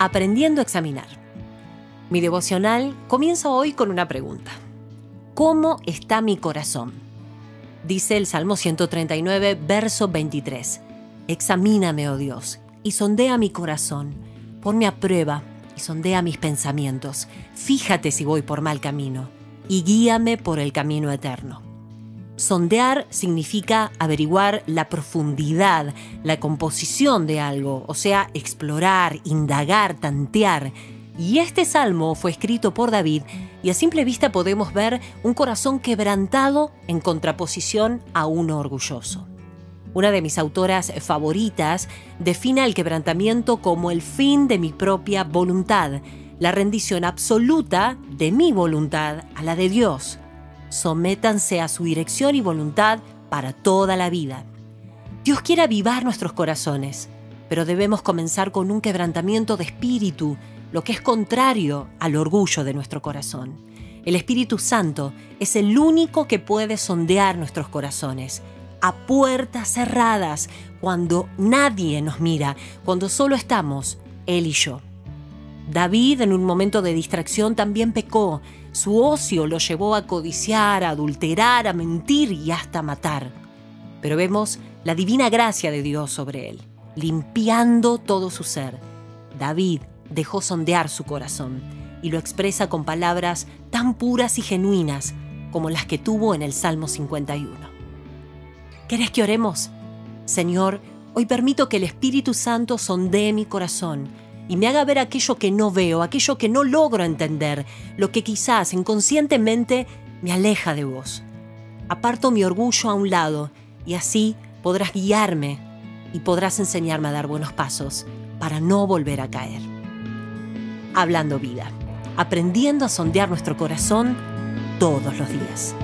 Aprendiendo a examinar. Mi devocional comienza hoy con una pregunta. ¿Cómo está mi corazón? Dice el Salmo 139, verso 23. Examíname, oh Dios, y sondea mi corazón. Ponme a prueba y sondea mis pensamientos. Fíjate si voy por mal camino y guíame por el camino eterno. Sondear significa averiguar la profundidad, la composición de algo, o sea, explorar, indagar, tantear. Y este salmo fue escrito por David y a simple vista podemos ver un corazón quebrantado en contraposición a uno orgulloso. Una de mis autoras favoritas define el quebrantamiento como el fin de mi propia voluntad, la rendición absoluta de mi voluntad a la de Dios sométanse a su dirección y voluntad para toda la vida. Dios quiere avivar nuestros corazones, pero debemos comenzar con un quebrantamiento de espíritu, lo que es contrario al orgullo de nuestro corazón. El Espíritu Santo es el único que puede sondear nuestros corazones a puertas cerradas, cuando nadie nos mira, cuando solo estamos Él y yo. David en un momento de distracción también pecó. Su ocio lo llevó a codiciar, a adulterar, a mentir y hasta matar. Pero vemos la divina gracia de Dios sobre él, limpiando todo su ser. David dejó sondear su corazón y lo expresa con palabras tan puras y genuinas como las que tuvo en el Salmo 51. ¿Querés que oremos? Señor, hoy permito que el Espíritu Santo sondee mi corazón y me haga ver aquello que no veo, aquello que no logro entender, lo que quizás inconscientemente me aleja de vos. Aparto mi orgullo a un lado y así podrás guiarme y podrás enseñarme a dar buenos pasos para no volver a caer. Hablando vida, aprendiendo a sondear nuestro corazón todos los días.